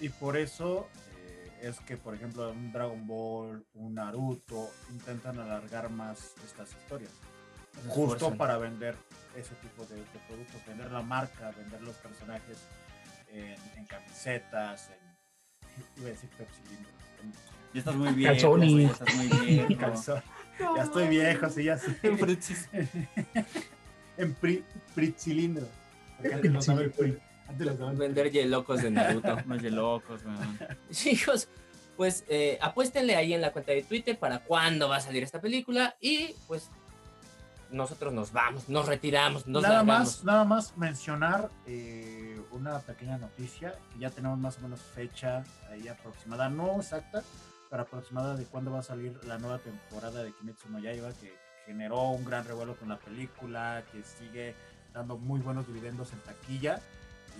Y por eso eh, es que, por ejemplo, un Dragon Ball, un Naruto, intentan alargar más estas historias. Justo para vender ese tipo de, de productos, vender la marca, vender los personajes en, en camisetas, en. Iba a decir Pepsi en- Ya estás muy bien. Calzones. Ya estás muy bien. Ya estoy viejo, sí, ya sé. En fritzis. en pri, Pritzilindro. Porque antes los daba el pri. Antes los daba el pri. Vender yelocos de Naruto. Más de locos, weón. Chicos, pues eh, apuéstenle ahí en la cuenta de Twitter para cuándo va a salir esta película y pues nosotros nos vamos, nos retiramos, nos nada largamos. más, nada más mencionar eh, una pequeña noticia que ya tenemos más o menos fecha ahí aproximada, no exacta, pero aproximada de cuándo va a salir la nueva temporada de Kimetsu no Yaiba que generó un gran revuelo con la película, que sigue dando muy buenos dividendos en taquilla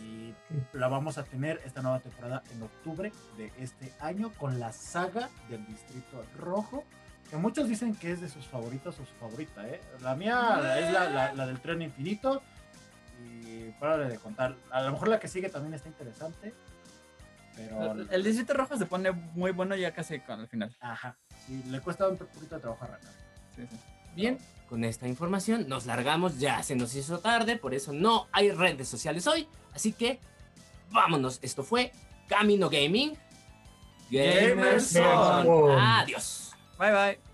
y la vamos a tener esta nueva temporada en octubre de este año con la saga del Distrito Rojo que muchos dicen que es de sus favoritas o su favorita, ¿eh? La mía es la, la- la del tren infinito. Y párale de contar. A lo mejor la que sigue también está interesante. Pero. El distrito rojo se pone muy bueno ya casi con el final. Ajá. Sí, le cuesta un poquito de trabajo arrancar. Sí, sí. Bien, con esta información nos largamos, ya se nos hizo tarde, por eso no hay redes sociales hoy, así que vámonos. Esto fue Camino Gaming. Gamers. Adiós. Bye bye.